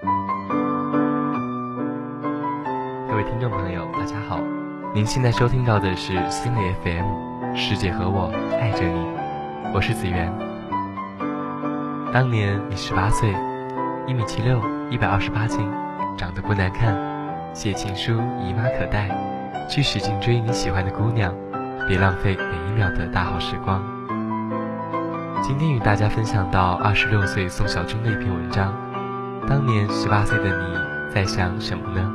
各位听众朋友，大家好，您现在收听到的是心理 FM，世界和我爱着你，我是子源。当年你十八岁，一米七六，一百二十八斤，长得不难看，写情书姨妈可待，去使劲追你喜欢的姑娘，别浪费每一秒的大好时光。今天与大家分享到二十六岁宋小军的一篇文章。当年十八岁的你在想什么呢？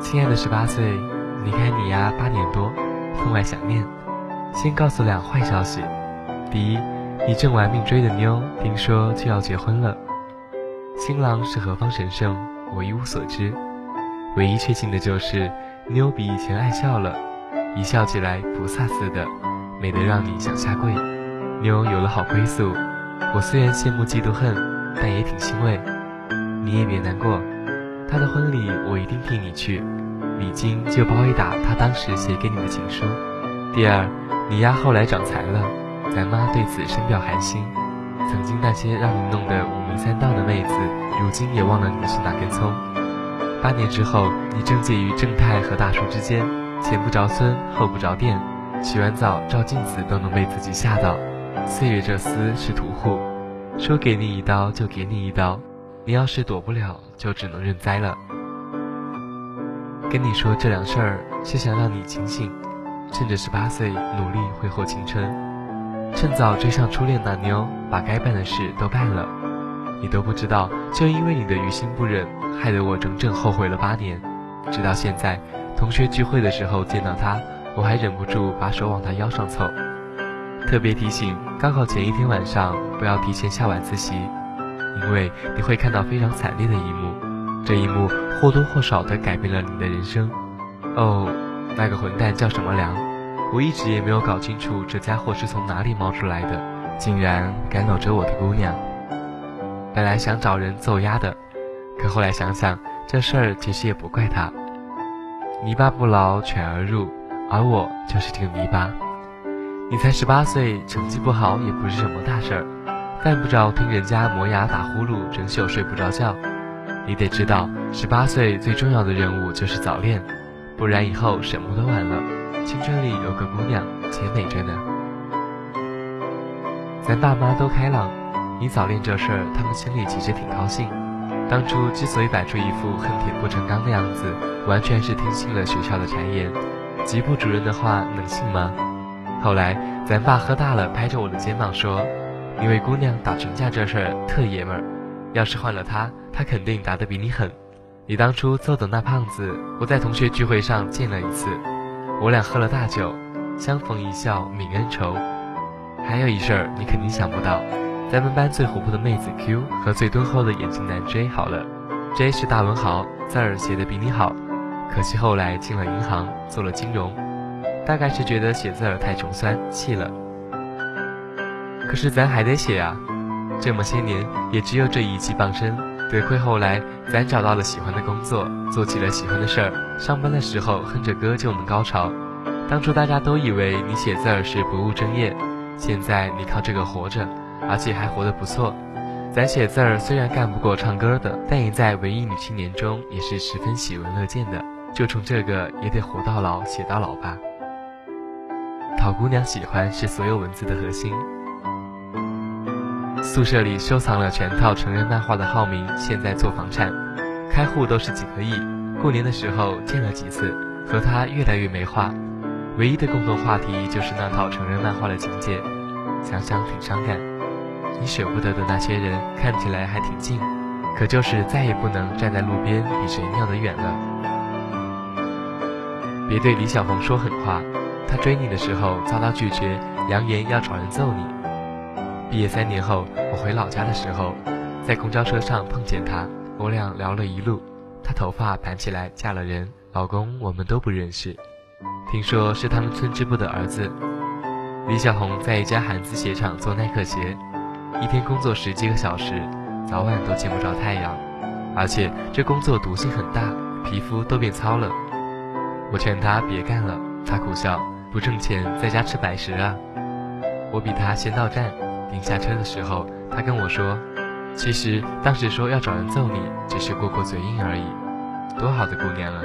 亲爱的十八岁，离开你呀八年多，分外想念。先告诉两坏消息：第一，你正玩命追的妞，听说就要结婚了。新郎是何方神圣，我一无所知。唯一确信的就是妞比以前爱笑了，一笑起来菩萨似的，美得让你想下跪。妞有了好归宿，我虽然羡慕嫉妒恨，但也挺欣慰。你也别难过，他的婚礼我一定替你去，礼金就包一打他当时写给你的情书。第二，你丫后来长财了，咱妈对此深表寒心。曾经那些让你弄得五迷三道的妹子，如今也忘了你是哪根葱。八年之后，你正介于正太和大叔之间，前不着村后不着店，洗完澡照镜子都能被自己吓到。岁月这厮是屠户，说给你一刀就给你一刀。你要是躲不了，就只能认栽了。跟你说这两事儿，是想让你清醒，趁着十八岁努力挥霍青春，趁早追上初恋那妞，把该办的事都办了。你都不知道，就因为你的于心不忍，害得我整整后悔了八年。直到现在，同学聚会的时候见到他，我还忍不住把手往他腰上凑。特别提醒：高考前一天晚上，不要提前下晚自习。因为你会看到非常惨烈的一幕，这一幕或多或少地改变了你的人生。哦，那个混蛋叫什么良？我一直也没有搞清楚这家伙是从哪里冒出来的，竟然敢搂着我的姑娘。本来想找人揍丫的，可后来想想，这事儿其实也不怪他。泥巴不劳，犬而入，而我就是这个泥巴。你才十八岁，成绩不好也不是什么大事儿。犯不着听人家磨牙打呼噜，整宿睡不着觉。你得知道，十八岁最重要的任务就是早恋，不然以后什么都晚了。青春里有个姑娘，且美着呢。咱爸妈都开朗，你早恋这事儿，他们心里其实挺高兴。当初之所以摆出一副恨铁不成钢的样子，完全是听信了学校的谗言。吉部主任的话能信吗？后来咱爸喝大了，拍着我的肩膀说。你为姑娘打群架这事儿特爷们儿，要是换了他，他肯定打得比你狠。你当初揍的那胖子，我在同学聚会上见了一次，我俩喝了大酒，相逢一笑泯恩仇。还有一事儿你肯定想不到，咱们班最活泼的妹子 Q 和最敦厚的眼镜男 J 好了，J 是大文豪，字儿写的比你好，可惜后来进了银行做了金融，大概是觉得写字儿太穷酸，气了。可是咱还得写啊，这么些年也只有这一技傍身。得亏后来咱找到了喜欢的工作，做起了喜欢的事儿，上班的时候哼着歌就能高潮。当初大家都以为你写字儿是不务正业，现在你靠这个活着，而且还活得不错。咱写字儿虽然干不过唱歌的，但也在文艺女青年中也是十分喜闻乐见的。就冲这个也得活到老写到老吧。讨姑娘喜欢是所有文字的核心。宿舍里收藏了全套成人漫画的浩明，现在做房产，开户都是几个亿。过年的时候见了几次，和他越来越没话。唯一的共同话题就是那套成人漫画的情节，想想挺伤感。你舍不得的那些人看起来还挺近，可就是再也不能站在路边比谁尿得远了。别对李小红说狠话，他追你的时候遭到拒绝，扬言要找人揍你。毕业三年后，我回老家的时候，在公交车上碰见她，我俩聊了一路。她头发盘起来，嫁了人，老公我们都不认识，听说是他们村支部的儿子。李小红在一家韩资鞋厂做耐克鞋，一天工作十几个小时，早晚都见不着太阳，而且这工作毒性很大，皮肤都变糙了。我劝她别干了，她苦笑：“不挣钱，在家吃白食啊。”我比她先到站。临下车的时候，他跟我说：“其实当时说要找人揍你，只是过过嘴瘾而已，多好的姑娘啊！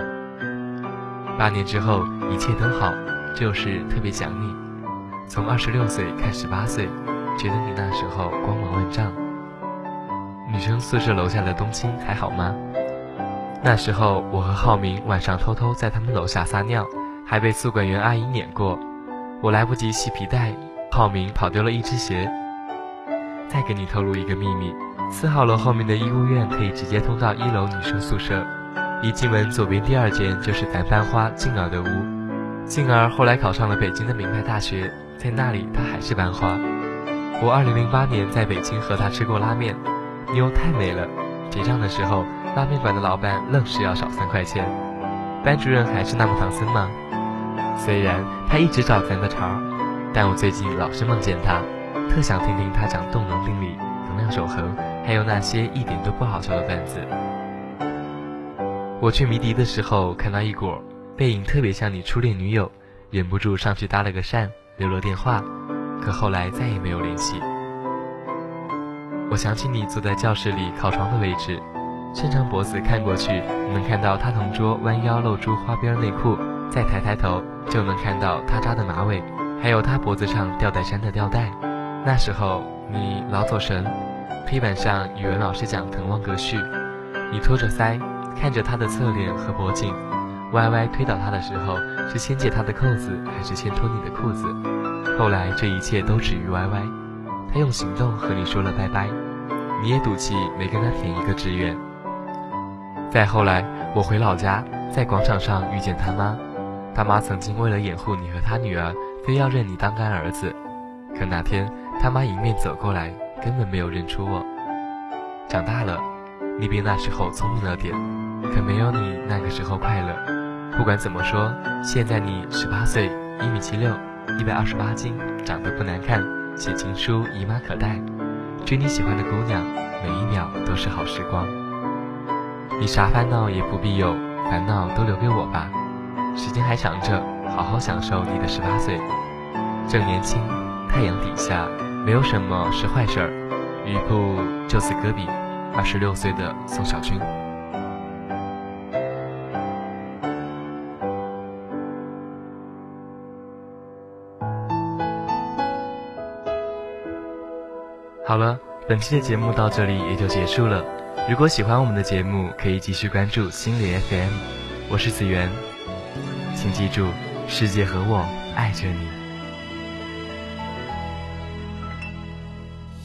八年之后一切都好，就是特别想你。从二十六岁看十八岁，觉得你那时候光芒万丈。女生宿舍楼下的冬青还好吗？那时候我和浩明晚上偷偷在他们楼下撒尿，还被宿管员阿姨撵过。我来不及系皮带，浩明跑丢了一只鞋。再给你透露一个秘密：四号楼后面的医务院可以直接通到一楼女生宿舍。一进门，左边第二间就是咱班花静儿的屋。静儿后来考上了北京的名牌大学，在那里她还是班花。我二零零八年在北京和她吃过拉面。妞太美了，结账的时候，拉面馆的老板愣是要少三块钱。班主任还是那么唐僧吗？虽然他一直找咱的茬，但我最近老是梦见他，特想听听他讲动能定理、能量守恒，还有那些一点都不好笑的段子。我去迷笛的时候看到一果，背影特别像你初恋女友，忍不住上去搭了个讪，留了电话，可后来再也没有联系。我想起你坐在教室里靠窗的位置，伸长脖子看过去，能看到他同桌弯腰露出花边内裤，再抬抬头就能看到他扎的马尾，还有他脖子上吊带衫的吊带。那时候你老走神，黑板上语文老师讲滕王阁序，你托着腮看着他的侧脸和脖颈，歪歪推倒他的时候是先解他的扣子还是先脱你的裤子？后来这一切都止于歪歪。他用行动和你说了拜拜，你也赌气没跟他填一个志愿。再后来，我回老家，在广场上遇见他妈，他妈曾经为了掩护你和他女儿，非要认你当干儿子。可那天他妈迎面走过来，根本没有认出我。长大了，你比那时候聪明了点，可没有你那个时候快乐。不管怎么说，现在你十八岁，一米七六，一百二十八斤，长得不难看。写情书，姨妈可待；追你喜欢的姑娘，每一秒都是好时光。你啥烦恼也不必有，烦恼都留给我吧。时间还长着，好好享受你的十八岁。正年轻，太阳底下，没有什么是坏事儿。雨布就此搁笔。二十六岁的宋小军。好了，本期的节目到这里也就结束了。如果喜欢我们的节目，可以继续关注心理 FM。我是子源，请记住，世界和我爱着你。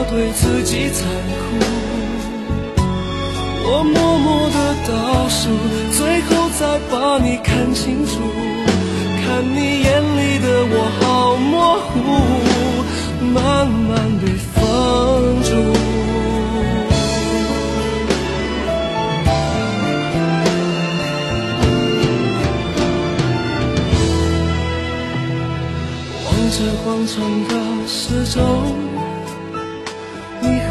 我对自己残酷。我默默的倒数，最后再把你看清楚。看你眼里的我好模糊，慢慢被封住。望着广场的时钟，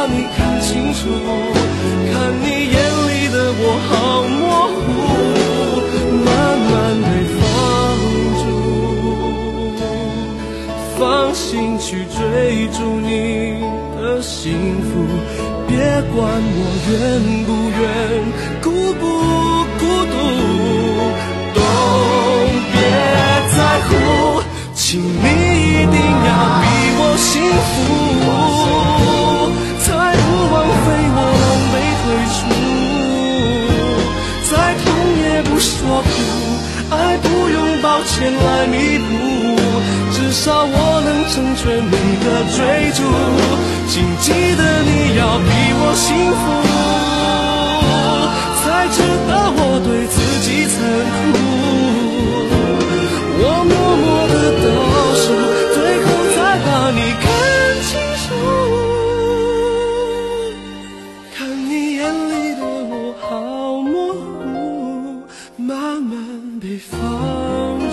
把你看清楚，看你眼里的我好模糊，慢慢被放逐，放心去追逐你的幸福，别管我愿不愿，孤至少我能成全你的追逐，请记得你要比我幸福，才值得我对自己残酷，我默默的倒数。最后才把你看清楚，看你眼里的我好模糊，慢慢被放逐，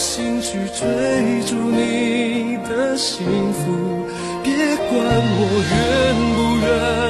心去追逐你的幸福，别管我愿不愿。